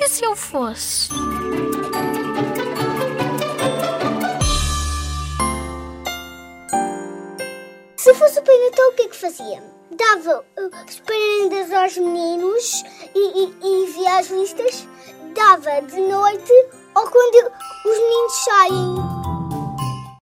E se eu fosse? Se fosse o Pai Natal, o que é que fazia? Dava as prendas aos meninos e, e, e via as listas. Dava de noite ou quando os meninos saem.